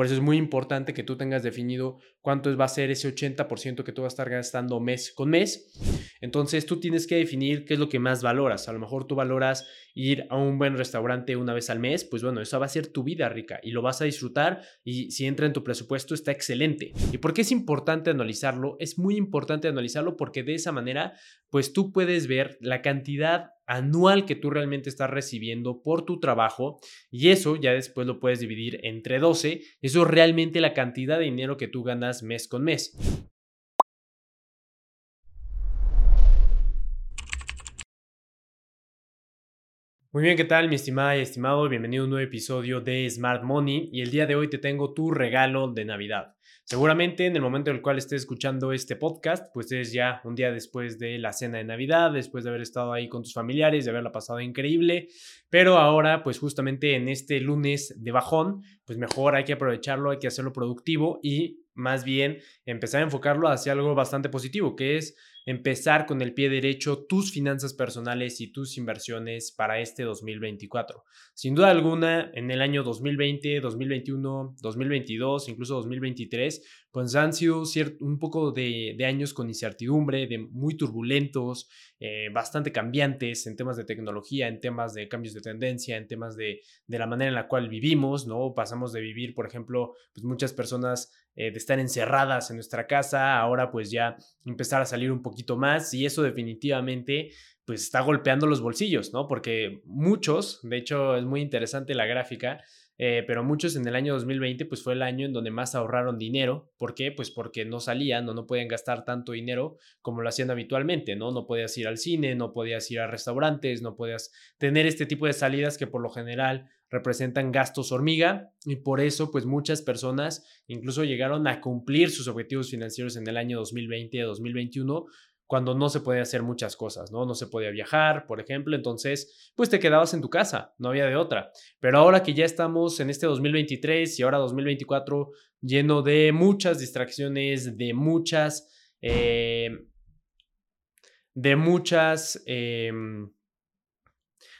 Por eso es muy importante que tú tengas definido cuánto va a ser ese 80% que tú vas a estar gastando mes con mes. Entonces tú tienes que definir qué es lo que más valoras. A lo mejor tú valoras ir a un buen restaurante una vez al mes, pues bueno, eso va a ser tu vida rica y lo vas a disfrutar y si entra en tu presupuesto está excelente. ¿Y por qué es importante analizarlo? Es muy importante analizarlo porque de esa manera, pues tú puedes ver la cantidad anual que tú realmente estás recibiendo por tu trabajo y eso ya después lo puedes dividir entre 12. Eso es realmente la cantidad de dinero que tú ganas mes con mes. Muy bien, ¿qué tal mi estimada y estimado? Bienvenido a un nuevo episodio de Smart Money y el día de hoy te tengo tu regalo de Navidad. Seguramente en el momento en el cual estés escuchando este podcast, pues es ya un día después de la cena de Navidad, después de haber estado ahí con tus familiares, de haberla pasado increíble, pero ahora pues justamente en este lunes de bajón, pues mejor hay que aprovecharlo, hay que hacerlo productivo y más bien empezar a enfocarlo hacia algo bastante positivo, que es empezar con el pie derecho tus finanzas personales y tus inversiones para este 2024. Sin duda alguna, en el año 2020, 2021, 2022, incluso 2023, pues han sido un poco de, años con incertidumbre, de muy turbulentos, eh, bastante cambiantes en temas de tecnología, en temas de cambios de tendencia, en temas de, de, la manera en la cual vivimos, ¿no? Pasamos de vivir, por ejemplo, pues muchas personas eh, de estar encerradas en nuestra casa, ahora pues ya empezar a salir un poquito más y eso definitivamente pues está golpeando los bolsillos, ¿no? Porque muchos, de hecho es muy interesante la gráfica, eh, pero muchos en el año 2020 pues fue el año en donde más ahorraron dinero. ¿Por qué? Pues porque no salían o no podían gastar tanto dinero como lo hacían habitualmente, ¿no? No podías ir al cine, no podías ir a restaurantes, no podías tener este tipo de salidas que por lo general representan gastos hormiga y por eso pues muchas personas incluso llegaron a cumplir sus objetivos financieros en el año 2020-2021 cuando no se podía hacer muchas cosas, ¿no? No se podía viajar, por ejemplo, entonces, pues te quedabas en tu casa, no había de otra. Pero ahora que ya estamos en este 2023 y ahora 2024 lleno de muchas distracciones, de muchas, eh, de muchas, em,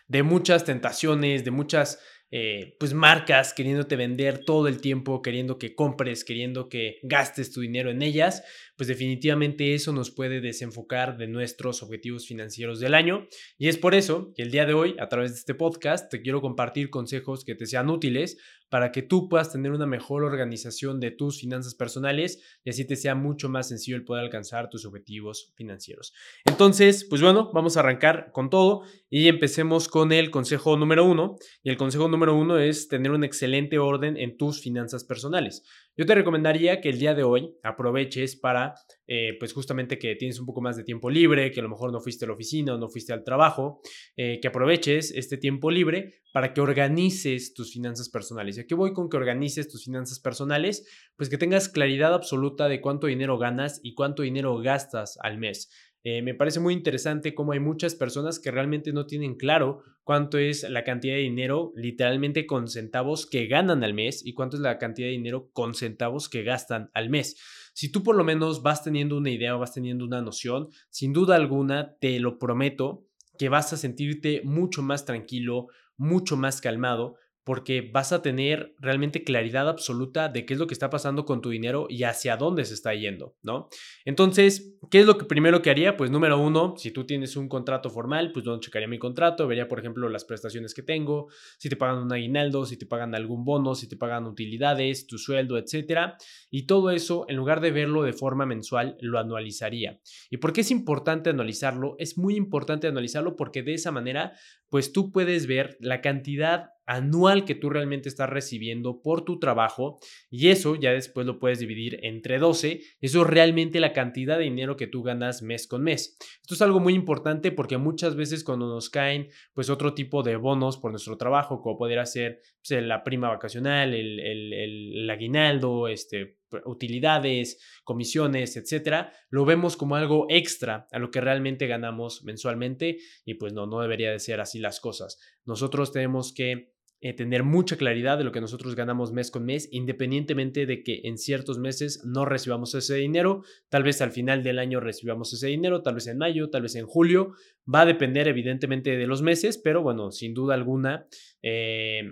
de muchas tentaciones, de muchas eh, pues marcas queriéndote vender todo el tiempo, queriendo que compres, queriendo que gastes tu dinero en ellas, pues definitivamente eso nos puede desenfocar de nuestros objetivos financieros del año. Y es por eso que el día de hoy, a través de este podcast, te quiero compartir consejos que te sean útiles para que tú puedas tener una mejor organización de tus finanzas personales y así te sea mucho más sencillo el poder alcanzar tus objetivos financieros. Entonces, pues bueno, vamos a arrancar con todo y empecemos con el consejo número uno. Y el consejo número uno es tener un excelente orden en tus finanzas personales. Yo te recomendaría que el día de hoy aproveches para, eh, pues justamente que tienes un poco más de tiempo libre, que a lo mejor no fuiste a la oficina o no fuiste al trabajo, eh, que aproveches este tiempo libre para que organices tus finanzas personales. ¿Y aquí voy con que organices tus finanzas personales? Pues que tengas claridad absoluta de cuánto dinero ganas y cuánto dinero gastas al mes. Eh, me parece muy interesante cómo hay muchas personas que realmente no tienen claro cuánto es la cantidad de dinero literalmente con centavos que ganan al mes y cuánto es la cantidad de dinero con centavos que gastan al mes. Si tú por lo menos vas teniendo una idea o vas teniendo una noción, sin duda alguna, te lo prometo, que vas a sentirte mucho más tranquilo, mucho más calmado, porque vas a tener realmente claridad absoluta de qué es lo que está pasando con tu dinero y hacia dónde se está yendo, ¿no? Entonces, ¿qué es lo que primero que haría? Pues número uno, si tú tienes un contrato formal, pues yo checaría mi contrato, vería, por ejemplo, las prestaciones que tengo, si te pagan un aguinaldo, si te pagan algún bono, si te pagan utilidades, tu sueldo, etcétera. Y todo eso, en lugar de verlo de forma mensual, lo anualizaría. ¿Y por qué es importante analizarlo? Es muy importante analizarlo porque de esa manera, pues tú puedes ver la cantidad anual que tú realmente estás recibiendo por tu trabajo y eso ya después lo puedes dividir entre 12. Eso es realmente la cantidad de dinero que tú ganas mes con mes. Esto es algo muy importante porque muchas veces cuando nos caen pues otro tipo de bonos por nuestro trabajo, como poder ser pues, la prima vacacional, el, el aguinaldo, este, utilidades, comisiones, etcétera, lo vemos como algo extra a lo que realmente ganamos mensualmente y pues no, no debería de ser así las cosas. Nosotros tenemos que eh, tener mucha claridad de lo que nosotros ganamos mes con mes, independientemente de que en ciertos meses no recibamos ese dinero, tal vez al final del año recibamos ese dinero, tal vez en mayo, tal vez en julio, va a depender evidentemente de los meses, pero bueno, sin duda alguna, eh,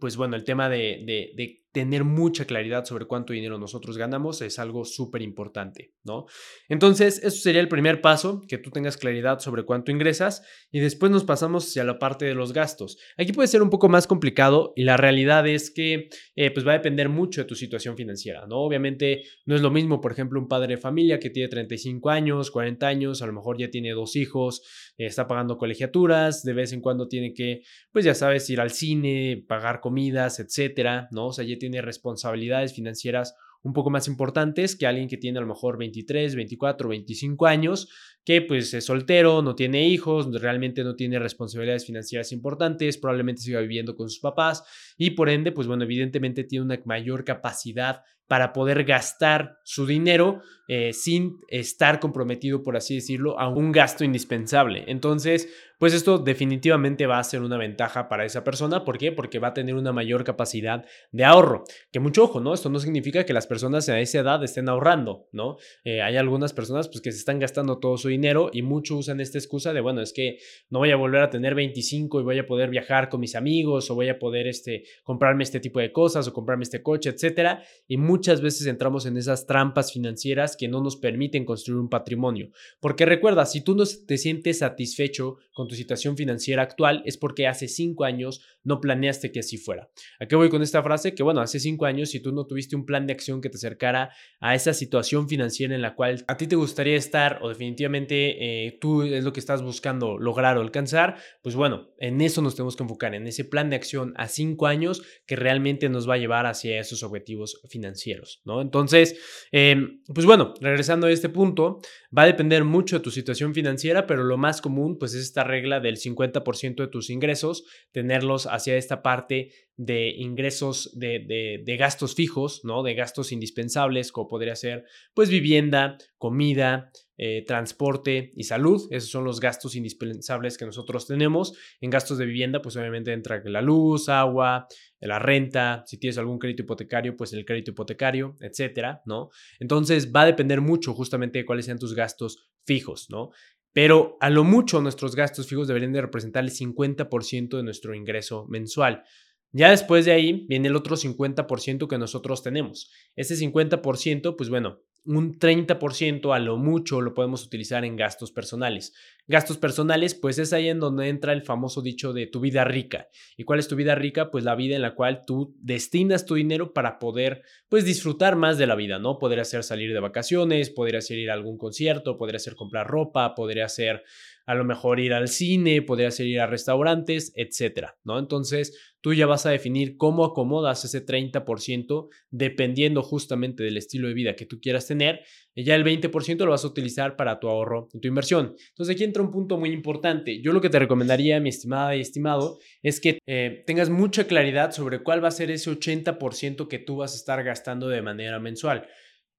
pues bueno, el tema de, de tener mucha claridad sobre cuánto dinero nosotros ganamos es algo súper importante, ¿no? Entonces, eso sería el primer paso, que tú tengas claridad sobre cuánto ingresas y después nos pasamos hacia la parte de los gastos. Aquí puede ser un poco más complicado y la realidad es que eh, pues va a depender mucho de tu situación financiera, ¿no? Obviamente no es lo mismo, por ejemplo, un padre de familia que tiene 35 años, 40 años, a lo mejor ya tiene dos hijos, está pagando colegiaturas, de vez en cuando tiene que, pues ya sabes, ir al cine, pagar comidas, etcétera, ¿no? O sea, ya tiene responsabilidades financieras un poco más importantes que alguien que tiene a lo mejor 23, 24, 25 años, que pues es soltero, no tiene hijos, realmente no tiene responsabilidades financieras importantes, probablemente siga viviendo con sus papás y por ende, pues bueno, evidentemente tiene una mayor capacidad para poder gastar su dinero eh, sin estar comprometido, por así decirlo, a un gasto indispensable. Entonces, pues esto definitivamente va a ser una ventaja para esa persona. ¿Por qué? Porque va a tener una mayor capacidad de ahorro. Que mucho ojo, ¿no? Esto no significa que las personas a esa edad estén ahorrando, ¿no? Eh, hay algunas personas pues, que se están gastando todo su dinero y muchos usan esta excusa de, bueno, es que no voy a volver a tener 25 y voy a poder viajar con mis amigos o voy a poder este, comprarme este tipo de cosas o comprarme este coche, etcétera. Y muchas veces entramos en esas trampas financieras que no nos permiten construir un patrimonio. Porque recuerda, si tú no te sientes satisfecho con tu situación financiera actual, es porque hace cinco años no planeaste que así fuera. ¿A qué voy con esta frase? Que bueno, hace cinco años, si tú no tuviste un plan de acción que te acercara a esa situación financiera en la cual a ti te gustaría estar o definitivamente eh, tú es lo que estás buscando lograr o alcanzar, pues bueno, en eso nos tenemos que enfocar, en ese plan de acción a cinco años que realmente nos va a llevar hacia esos objetivos financieros, ¿no? Entonces, em, pues bueno, regresando a este punto, va a depender mucho de tu situación financiera, pero lo más común pues es esta regla del 50% de tus ingresos, tenerlos hacia esta parte de ingresos de, de, gastos fijos, ¿no? De gastos indispensables, como podría ser, pues, vivienda, comida, eh, transporte y salud. Esos son los gastos indispensables que nosotros tenemos. En gastos de vivienda, pues, obviamente entra la luz, agua, la renta, si tienes algún crédito hipotecario, pues el crédito hipotecario, etcétera, ¿no? Entonces, va a depender mucho justamente de cuáles sean tus gastos fijos, ¿no? Pero a lo mucho nuestros gastos fijos deberían de representar el 50% de nuestro ingreso mensual. Ya después de ahí viene el otro 50% que nosotros tenemos. Ese 50%, pues bueno, un 30% a lo mucho lo podemos utilizar en gastos personales. Gastos personales, pues es ahí en donde entra el famoso dicho de tu vida rica. ¿Y cuál es tu vida rica? Pues la vida en la cual tú destinas tu dinero para poder, pues disfrutar más de la vida, ¿no? Podría ser salir de vacaciones, podría ser ir a algún concierto, podría ser comprar ropa, podría ser a lo mejor ir al cine, podría ser ir a restaurantes, etcétera, ¿no? Entonces, tú ya vas a definir cómo acomodas ese 30% dependiendo justamente del estilo de vida que tú quieras tener, y ya el 20% lo vas a utilizar para tu ahorro y tu inversión. Entonces, aquí entra un punto muy importante. Yo lo que te recomendaría, mi estimada y estimado, es que eh, tengas mucha claridad sobre cuál va a ser ese 80% que tú vas a estar gastando de manera mensual.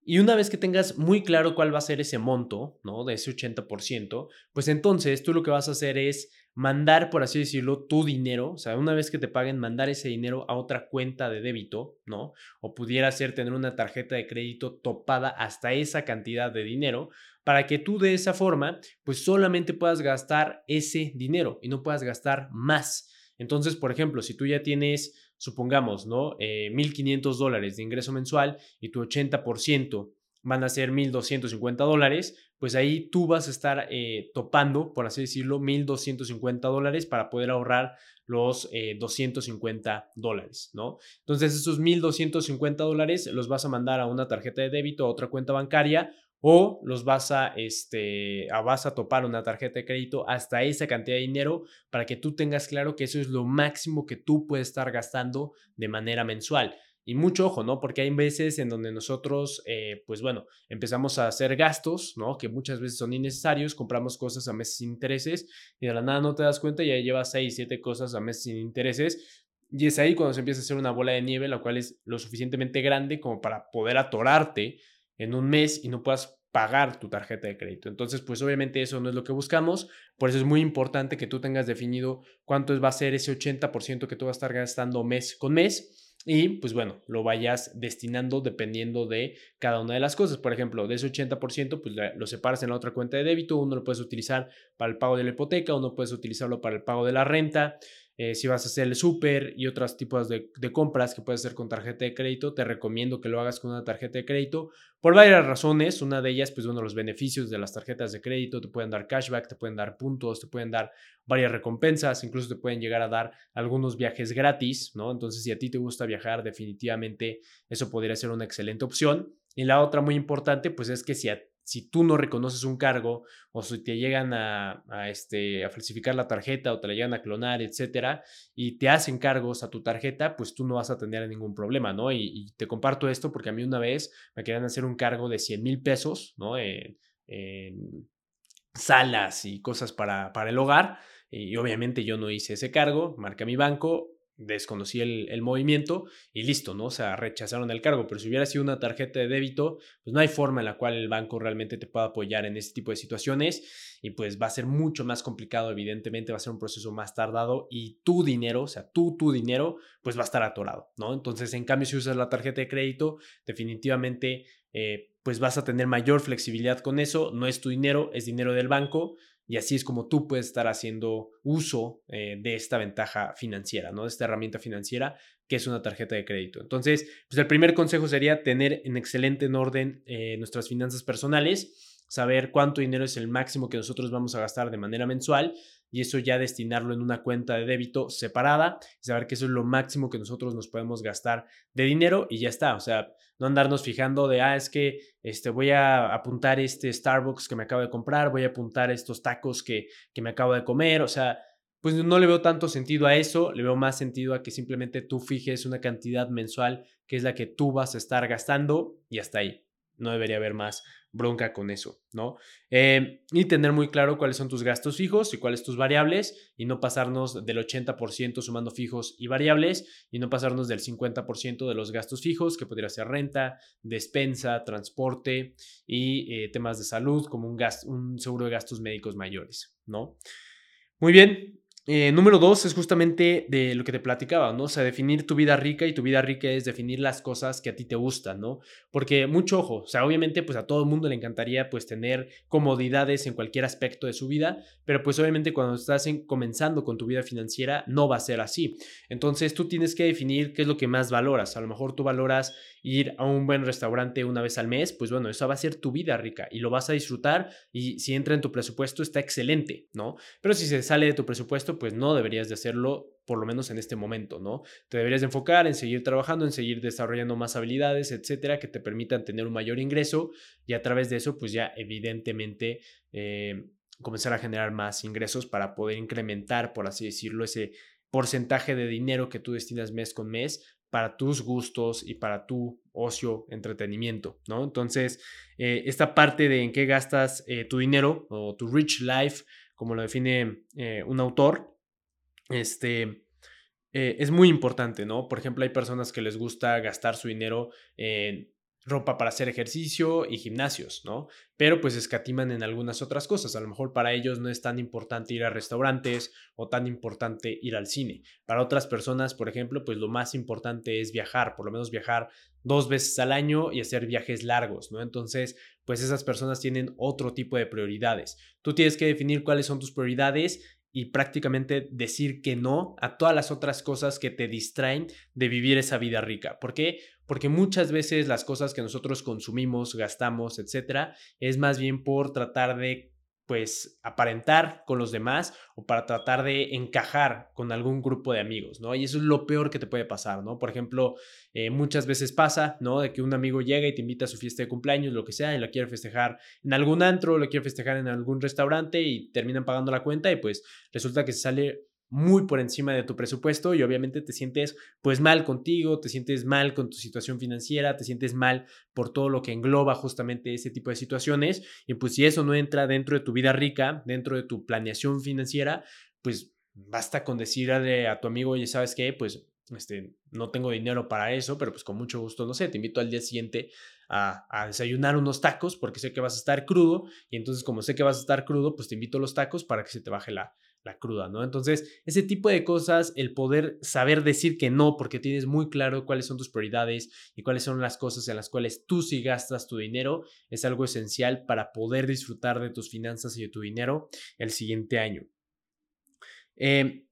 Y una vez que tengas muy claro cuál va a ser ese monto, ¿no? De ese 80%, pues entonces tú lo que vas a hacer es mandar, por así decirlo, tu dinero, o sea, una vez que te paguen, mandar ese dinero a otra cuenta de débito, ¿no? O pudiera ser tener una tarjeta de crédito topada hasta esa cantidad de dinero para que tú de esa forma, pues solamente puedas gastar ese dinero y no puedas gastar más. Entonces, por ejemplo, si tú ya tienes supongamos, ¿no? Eh, 1.500 dólares de ingreso mensual y tu 80% van a ser 1.250 dólares, pues ahí tú vas a estar eh, topando, por así decirlo, 1.250 dólares para poder ahorrar los 250 eh, dólares, ¿no? Entonces esos 1.250 dólares los vas a mandar a una tarjeta de débito, a otra cuenta bancaria o los vas a, este, vas a topar una tarjeta de crédito hasta esa cantidad de dinero para que tú tengas claro que eso es lo máximo que tú puedes estar gastando de manera mensual. Y mucho ojo, ¿no? Porque hay veces en donde nosotros, eh, pues bueno, empezamos a hacer gastos, ¿no? Que muchas veces son innecesarios, compramos cosas a meses sin intereses y de la nada no te das cuenta y ya llevas 6, 7 cosas a meses sin intereses. Y es ahí cuando se empieza a hacer una bola de nieve, la cual es lo suficientemente grande como para poder atorarte en un mes y no puedas pagar tu tarjeta de crédito. Entonces, pues obviamente eso no es lo que buscamos. Por eso es muy importante que tú tengas definido cuánto va a ser ese 80% que tú vas a estar gastando mes con mes. Y pues bueno, lo vayas destinando dependiendo de cada una de las cosas. Por ejemplo, de ese 80%, pues lo separas en la otra cuenta de débito. Uno lo puedes utilizar para el pago de la hipoteca, uno puedes utilizarlo para el pago de la renta, eh, si vas a hacer el súper y otros tipos de, compras que puedes hacer con tarjeta de crédito, te recomiendo que lo hagas con una tarjeta de crédito por varias razones. Una de ellas, pues bueno, los beneficios de las tarjetas de crédito, te pueden dar cashback, te pueden dar puntos, te pueden dar varias recompensas, incluso te pueden llegar a dar algunos viajes gratis, ¿no? Entonces, si a ti te gusta viajar, definitivamente eso podría ser una excelente opción. Y la otra muy importante, pues es que si a si tú no reconoces un cargo o si te llegan a, este, a falsificar la tarjeta o te la llegan a clonar, etcétera, y te hacen cargos a tu tarjeta, pues tú no vas a tener ningún problema, ¿no? Y, te comparto esto porque a mí una vez me querían hacer un cargo de 100 mil pesos, ¿no? En, salas y cosas para, para el hogar. Y obviamente yo no hice ese cargo, marqué mi banco, desconocí el, movimiento y listo, ¿no? O sea, rechazaron el cargo, pero si hubiera sido una tarjeta de débito, pues no hay forma en la cual el banco realmente te pueda apoyar en este tipo de situaciones y pues va a ser mucho más complicado, evidentemente va a ser un proceso más tardado y tu dinero, o sea, tú, tu dinero, pues va a estar atorado, ¿no? Entonces, en cambio, si usas la tarjeta de crédito, definitivamente... Eh, pues vas a tener mayor flexibilidad con eso, no es tu dinero, es dinero del banco y así es como tú puedes estar haciendo uso eh, de esta ventaja financiera, ¿no? De esta herramienta financiera que es una tarjeta de crédito. Entonces, pues el primer consejo sería tener en excelente en orden eh, nuestras finanzas personales, saber cuánto dinero es el máximo que nosotros vamos a gastar de manera mensual y eso ya destinarlo en una cuenta de débito separada, saber que eso es lo máximo que nosotros nos podemos gastar de dinero y ya está, o sea, no andarnos fijando de, ah, es que este, voy a apuntar este Starbucks que me acabo de comprar, voy a apuntar estos tacos que, que me acabo de comer, o sea, pues no le veo tanto sentido a eso, le veo más sentido a que simplemente tú fijes una cantidad mensual que es la que tú vas a estar gastando y hasta ahí. No debería haber más bronca con eso, ¿no? Eh, y tener muy claro cuáles son tus gastos fijos y cuáles tus variables y no pasarnos del 80% sumando fijos y variables y no pasarnos del 50% de los gastos fijos, que podría ser renta, despensa, transporte y eh, temas de salud como un, un seguro de gastos médicos mayores, ¿no? Muy bien, eh, número dos es justamente de lo que te platicaba, ¿no? O sea, definir tu vida rica y tu vida rica es definir las cosas que a ti te gustan, ¿no? Porque mucho ojo, o sea, obviamente pues a todo el mundo le encantaría pues tener comodidades en cualquier aspecto de su vida, pero pues obviamente cuando estás comenzando con tu vida financiera no va a ser así. Entonces tú tienes que definir qué es lo que más valoras. A lo mejor tú valoras ir a un buen restaurante una vez al mes, pues bueno, eso va a ser tu vida rica y lo vas a disfrutar y si entra en tu presupuesto está excelente, ¿no? Pero si se sale de tu presupuesto, pues no deberías de hacerlo por lo menos en este momento, ¿no? Te deberías de enfocar en seguir trabajando, en seguir desarrollando más habilidades, etcétera, que te permitan tener un mayor ingreso y a través de eso, pues ya evidentemente eh, comenzar a generar más ingresos para poder incrementar, por así decirlo, ese porcentaje de dinero que tú destinas mes con mes para tus gustos y para tu ocio, entretenimiento, ¿no? Entonces, eh, esta parte de en qué gastas eh, tu dinero o tu rich life, como lo define eh, un autor, este, es muy importante, ¿no? Por ejemplo, hay personas que les gusta gastar su dinero en ropa para hacer ejercicio y gimnasios, ¿no? Pero pues escatiman en algunas otras cosas. A lo mejor para ellos no es tan importante ir a restaurantes o tan importante ir al cine. Para otras personas, por ejemplo, pues lo más importante es viajar, por lo menos viajar dos veces al año y hacer viajes largos, ¿no? Entonces, pues esas personas tienen otro tipo de prioridades. Tú tienes que definir cuáles son tus prioridades y prácticamente decir que no a todas las otras cosas que te distraen de vivir esa vida rica. ¿Por qué? Porque muchas veces las cosas que nosotros consumimos, gastamos, etcétera, es más bien por tratar de pues aparentar con los demás o para tratar de encajar con algún grupo de amigos, ¿no? Y eso es lo peor que te puede pasar, ¿no? Por ejemplo, eh, muchas veces pasa, ¿no? De que un amigo llega y te invita a su fiesta de cumpleaños, lo que sea, y lo quiere festejar en algún antro, lo quiere festejar en algún restaurante y terminan pagando la cuenta y pues resulta que se sale muy por encima de tu presupuesto y obviamente te sientes pues mal contigo, te sientes mal con tu situación financiera, te sientes mal por todo lo que engloba justamente ese tipo de situaciones y pues si eso no entra dentro de tu vida rica, dentro de tu planeación financiera, pues basta con decirle a tu amigo, oye, ¿sabes qué? Pues este, no tengo dinero para eso, pero pues con mucho gusto, no sé, te invito al día siguiente a, a, desayunar unos tacos porque sé que vas a estar crudo y entonces como sé que vas a estar crudo, pues te invito a los tacos para que se te baje la, la cruda, ¿no? Entonces, ese tipo de cosas, el poder saber decir que no, porque tienes muy claro cuáles son tus prioridades y cuáles son las cosas en las cuales tú sí gastas tu dinero, es algo esencial para poder disfrutar de tus finanzas y de tu dinero el siguiente año. Eh,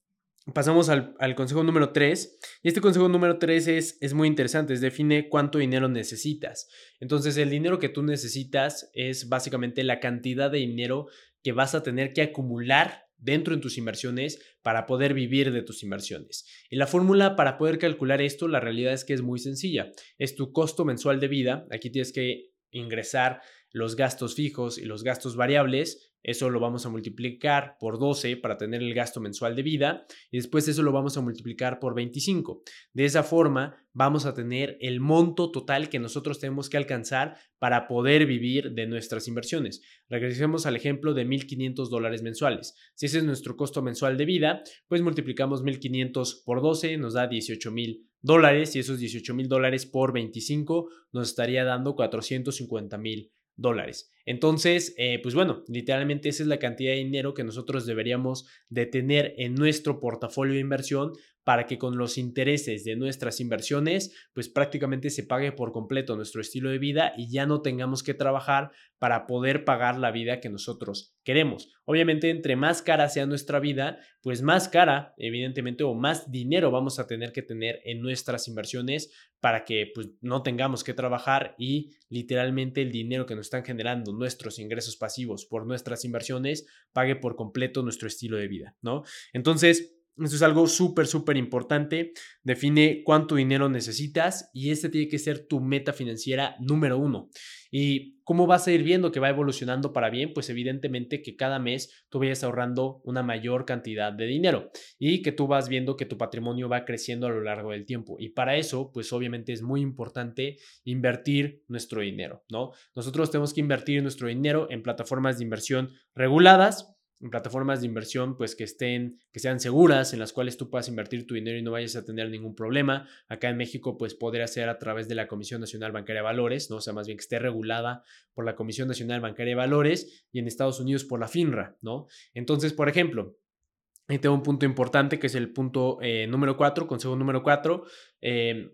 pasamos al, consejo número 3. Y este consejo número 3 es, es muy interesante, es define cuánto dinero necesitas. Entonces, el dinero que tú necesitas es básicamente la cantidad de dinero que vas a tener que acumular dentro de tus inversiones para poder vivir de tus inversiones. Y la fórmula para poder calcular esto, la realidad es que es muy sencilla. Es tu costo mensual de vida. Aquí tienes que ingresar los gastos fijos y los gastos variables eso lo vamos a multiplicar por 12 para tener el gasto mensual de vida y después eso lo vamos a multiplicar por 25. De esa forma vamos a tener el monto total que nosotros tenemos que alcanzar para poder vivir de nuestras inversiones. Regresemos al ejemplo de 1.500 dólares mensuales. Si ese es nuestro costo mensual de vida, pues multiplicamos 1.500 por 12, nos da 18.000 dólares y esos 18.000 dólares por 25 nos estaría dando 450.000 dólares. Entonces, eh, pues bueno, literalmente esa es la cantidad de dinero que nosotros deberíamos de tener en nuestro portafolio de inversión para que con los intereses de nuestras inversiones, pues prácticamente se pague por completo nuestro estilo de vida y ya no tengamos que trabajar para poder pagar la vida que nosotros queremos. Obviamente, entre más cara sea nuestra vida, pues más cara, evidentemente, o más dinero vamos a tener que tener en nuestras inversiones para que pues, no tengamos que trabajar y literalmente el dinero que nos están generando nuestros ingresos pasivos por nuestras inversiones pague por completo nuestro estilo de vida, ¿no? Entonces, eso es algo súper, súper importante. Define cuánto dinero necesitas y este tiene que ser tu meta financiera número uno. ¿Y cómo vas a ir viendo que va evolucionando para bien? Pues evidentemente que cada mes tú vayas ahorrando una mayor cantidad de dinero y que tú vas viendo que tu patrimonio va creciendo a lo largo del tiempo. Y para eso, pues obviamente es muy importante invertir nuestro dinero, ¿no? Nosotros tenemos que invertir nuestro dinero en plataformas de inversión reguladas plataformas de inversión pues que estén, que sean seguras, en las cuales tú puedas invertir tu dinero y no vayas a tener ningún problema. Acá en México pues podría ser a través de la Comisión Nacional Bancaria de Valores, ¿no? O sea, más bien que esté regulada por la Comisión Nacional Bancaria de Valores y en Estados Unidos por la FINRA, ¿no? Entonces, por ejemplo, tengo un punto importante que es el punto eh, número 4, consejo número 4. Eh,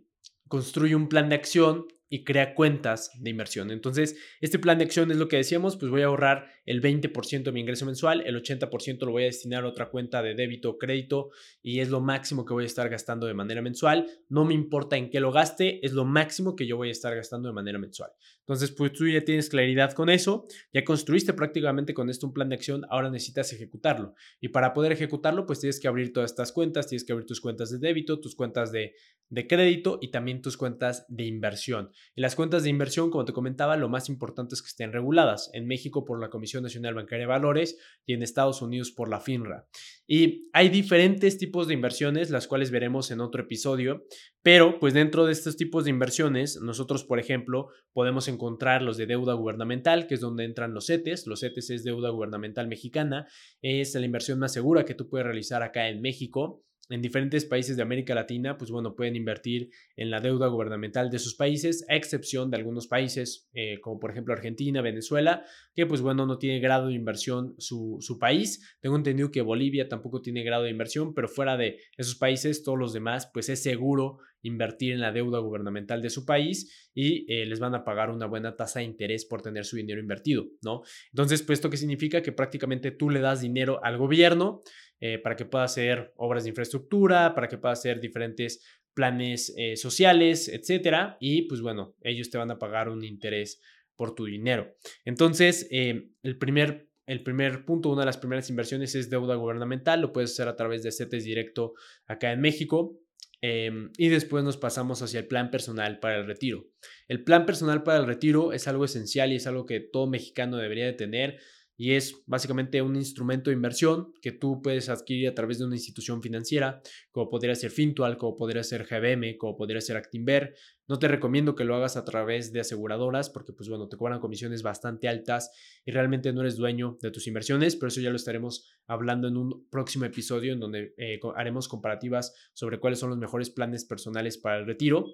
construye un plan de acción y crea cuentas de inversión. Entonces, este plan de acción es lo que decíamos, pues voy a ahorrar el 20% de mi ingreso mensual, el 80% lo voy a destinar a otra cuenta de débito o crédito y es lo máximo que voy a estar gastando de manera mensual. No me importa en qué lo gaste, es lo máximo que yo voy a estar gastando de manera mensual. Entonces, pues tú ya tienes claridad con eso, ya construiste prácticamente con esto un plan de acción, ahora necesitas ejecutarlo. Y para poder ejecutarlo, pues tienes que abrir todas estas cuentas, tienes que abrir tus cuentas de débito, tus cuentas de, de crédito y también tus cuentas de inversión. Y las cuentas de inversión, como te comentaba, lo más importante es que estén reguladas. En México por la Comisión Nacional Bancaria de Valores y en Estados Unidos por la FINRA. Y hay diferentes tipos de inversiones, las cuales veremos en otro episodio, pero pues dentro de estos tipos de inversiones, nosotros, por ejemplo, podemos encontrar los de deuda gubernamental, que es donde entran los CETES. Los CETES es deuda gubernamental mexicana, es la inversión más segura que tú puedes realizar acá en México en diferentes países de América Latina, pues bueno, pueden invertir en la deuda gubernamental de sus países, a excepción de algunos países, eh, como por ejemplo Argentina, Venezuela, que pues bueno, no tiene grado de inversión su, su, país. Tengo entendido que Bolivia tampoco tiene grado de inversión, pero fuera de esos países, todos los demás, pues es seguro invertir en la deuda gubernamental de su país y eh, les van a pagar una buena tasa de interés por tener su dinero invertido, ¿no? Entonces, pues esto qué significa que prácticamente tú le das dinero al gobierno, eh, para que pueda hacer obras de infraestructura, para que pueda hacer diferentes planes eh, sociales, etcétera. Y pues bueno, ellos te van a pagar un interés por tu dinero. Entonces, eh, el primer el primer punto, una de las primeras inversiones es deuda gubernamental, lo puedes hacer a través de CETES directo acá en México. Y después nos pasamos hacia el plan personal para el retiro. El plan personal para el retiro es algo esencial y es algo que todo mexicano debería de tener y es básicamente un instrumento de inversión que tú puedes adquirir a través de una institución financiera, como podría ser Fintual, como podría ser GBM, como podría ser Actinver. No te recomiendo que lo hagas a través de aseguradoras porque pues bueno, te cobran comisiones bastante altas y realmente no eres dueño de tus inversiones, pero eso ya lo estaremos hablando en un próximo episodio en donde eh, haremos comparativas sobre cuáles son los mejores planes personales para el retiro.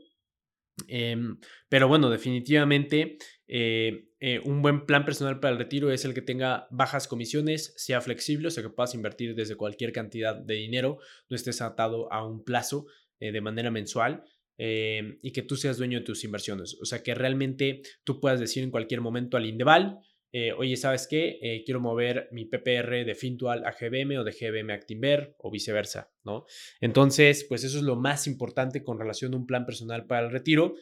Em, pero bueno, definitivamente eh, eh, un buen plan personal para el retiro es el que tenga bajas comisiones, sea flexible, o sea que puedas invertir desde cualquier cantidad de dinero, no estés atado a un plazo eh, de manera mensual. y que tú seas dueño de tus inversiones. O sea, que realmente tú puedas decir en cualquier momento al Indeval, eh, oye, ¿sabes qué? Eh, quiero mover mi PPR de Fintual a GBM o de GBM a Actinver o viceversa, ¿no? Entonces, pues eso es lo más importante con relación a un plan personal para el retiro.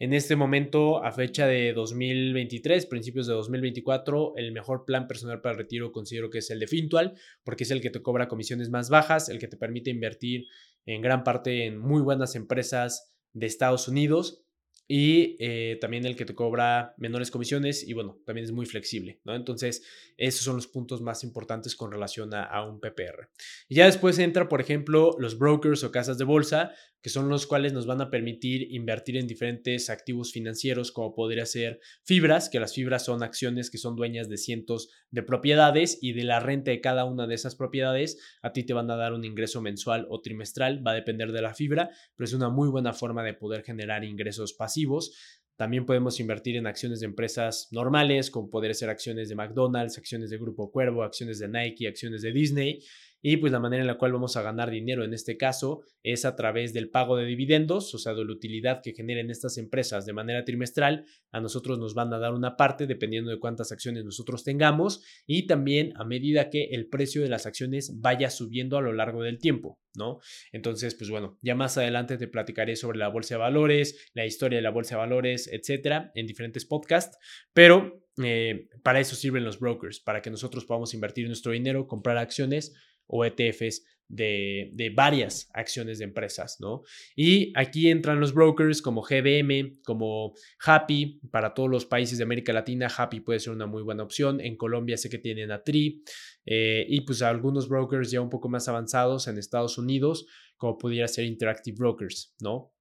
En este momento, a fecha de 2023, principios de 2024, el mejor plan personal para el retiro considero que es el de Fintual, porque es el que te cobra comisiones más bajas, el que te permite invertir en gran parte en muy buenas empresas de Estados Unidos y eh, también el que te cobra menores comisiones y bueno, también es muy flexible, ¿no? Entonces, esos son los puntos más importantes con relación a, un PPR. Y ya después entra, por ejemplo, los brokers o casas de bolsa, que son los cuales nos van a permitir invertir en diferentes activos financieros, como podría ser fibras, que las fibras son acciones que son dueñas de cientos de propiedades y de la renta de cada una de esas propiedades, a ti te van a dar un ingreso mensual o trimestral, va a depender de la fibra, pero es una muy buena forma de poder generar ingresos pasivos también podemos invertir en acciones de empresas normales, como poder ser acciones de McDonald's, acciones de Grupo Cuervo, acciones de Nike, acciones de Disney. Y pues la manera en la cual vamos a ganar dinero en este caso es a través del pago de dividendos, o sea, de la utilidad que generen estas empresas de manera trimestral. A nosotros nos van a dar una parte dependiendo de cuántas acciones nosotros tengamos y también a medida que el precio de las acciones vaya subiendo a lo largo del tiempo, ¿no? Entonces, pues bueno, ya más adelante te platicaré sobre la bolsa de valores, la historia de la bolsa de valores, etcétera, en diferentes podcasts, pero eh, para eso sirven los brokers, para que nosotros podamos invertir nuestro dinero, comprar acciones o ETFs de, de, varias acciones de empresas, ¿no? Y aquí entran los brokers como GBM, como Happy, para todos los países de América Latina, Happy puede ser una muy buena opción. En Colombia sé que tienen a Tri eh, y pues algunos brokers ya un poco más avanzados en Estados Unidos, como pudiera ser Interactive Brokers, ¿no?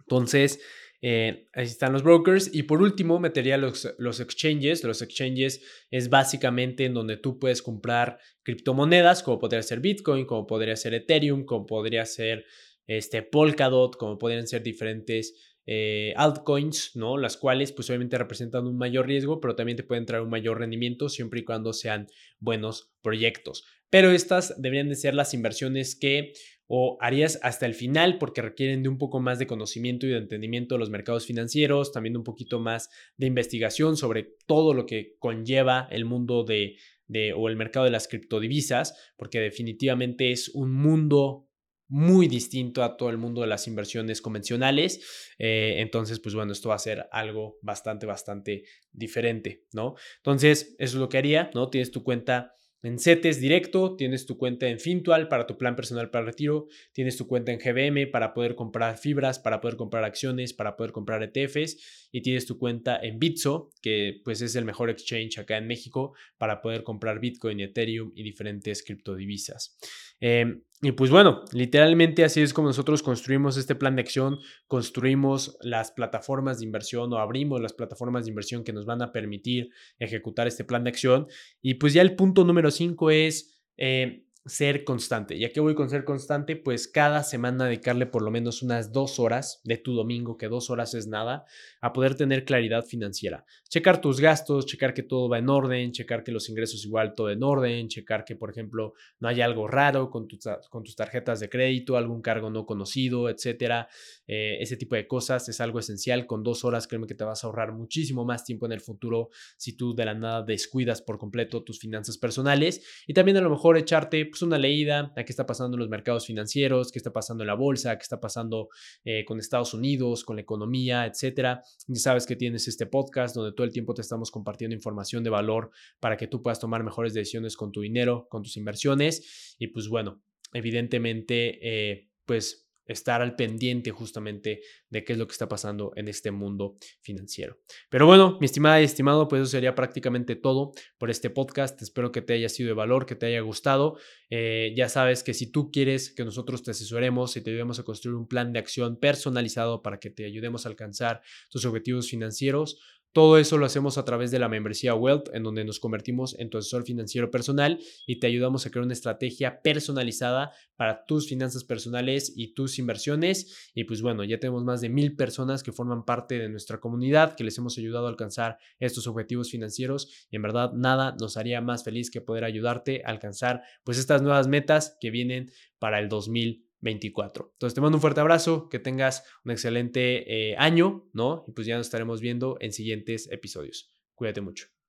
Entonces, eh, ahí están los brokers. Y por último, metería los, los exchanges. Los exchanges es básicamente en donde tú puedes comprar criptomonedas, como podría ser Bitcoin, como podría ser Ethereum, como podría ser este, Polkadot, como podrían ser diferentes eh, altcoins, ¿no? Las cuales pues obviamente representan un mayor riesgo, pero también te pueden traer un mayor rendimiento siempre y cuando sean buenos proyectos. Pero estas deberían de ser las inversiones que o harías hasta el final porque requieren de un poco más de conocimiento y de entendimiento de los mercados financieros, también un poquito más de investigación sobre todo lo que conlleva el mundo de, de o el mercado de las criptodivisas, porque definitivamente es un mundo muy distinto a todo el mundo de las inversiones convencionales. Eh, entonces, pues bueno, esto va a ser algo bastante, bastante diferente, ¿no? Entonces, eso es lo que haría, ¿no? Tienes tu cuenta en CETES directo, tienes tu cuenta en Fintual para tu plan personal para retiro, tienes tu cuenta en GBM para poder comprar fibras, para poder comprar acciones, para poder comprar ETFs y tienes tu cuenta en Bitso, que pues es el mejor exchange acá en México para poder comprar Bitcoin, Ethereum y diferentes criptodivisas. Em, y pues bueno, literalmente así es como nosotros construimos este plan de acción, construimos las plataformas de inversión o abrimos las plataformas de inversión que nos van a permitir ejecutar este plan de acción. Y pues ya el punto número 5 es... Eh, ser constante. ¿Y a qué voy con ser constante? Pues cada semana dedicarle por lo menos unas dos horas de tu domingo, que dos horas es nada, a poder tener claridad financiera. Checar tus gastos, checar que todo va en orden, checar que los ingresos igual todo en orden, checar que, por ejemplo, no haya algo raro con, tus, con tus tarjetas de crédito, algún cargo no conocido, etcétera. Eh, ese tipo de cosas es algo esencial. Con dos horas, créeme que te vas a ahorrar muchísimo más tiempo en el futuro si tú de la nada descuidas por completo tus finanzas personales. Y también a lo mejor echarte pues, una leída a qué está pasando en los mercados financieros, qué está pasando en la bolsa, qué está pasando eh, con Estados Unidos, con la economía, etcétera. Ya sabes que tienes este podcast donde todo el tiempo te estamos compartiendo información de valor para que tú puedas tomar mejores decisiones con tu dinero, con tus inversiones. Y pues bueno, evidentemente, eh, pues estar al pendiente justamente de qué es lo que está pasando en este mundo financiero. Pero bueno, mi estimada y estimado, pues eso sería prácticamente todo por este podcast. Espero que te haya sido de valor, que te haya gustado. Eh, ya sabes que si tú quieres que nosotros te asesoremos y te ayudemos a construir un plan de acción personalizado para que te ayudemos a alcanzar tus objetivos financieros, todo eso lo hacemos a través de la membresía Wealth, en donde nos convertimos en tu asesor financiero personal y te ayudamos a crear una estrategia personalizada para tus finanzas personales y tus inversiones. Y pues bueno, ya tenemos más de mil personas que forman parte de nuestra comunidad, que les hemos ayudado a alcanzar estos objetivos financieros. Y en verdad, nada nos haría más feliz que poder ayudarte a alcanzar pues estas nuevas metas que vienen para el 2020. 24. Entonces te mando un fuerte abrazo, que tengas un excelente eh, año, ¿no? Y pues ya nos estaremos viendo en siguientes episodios. Cuídate mucho.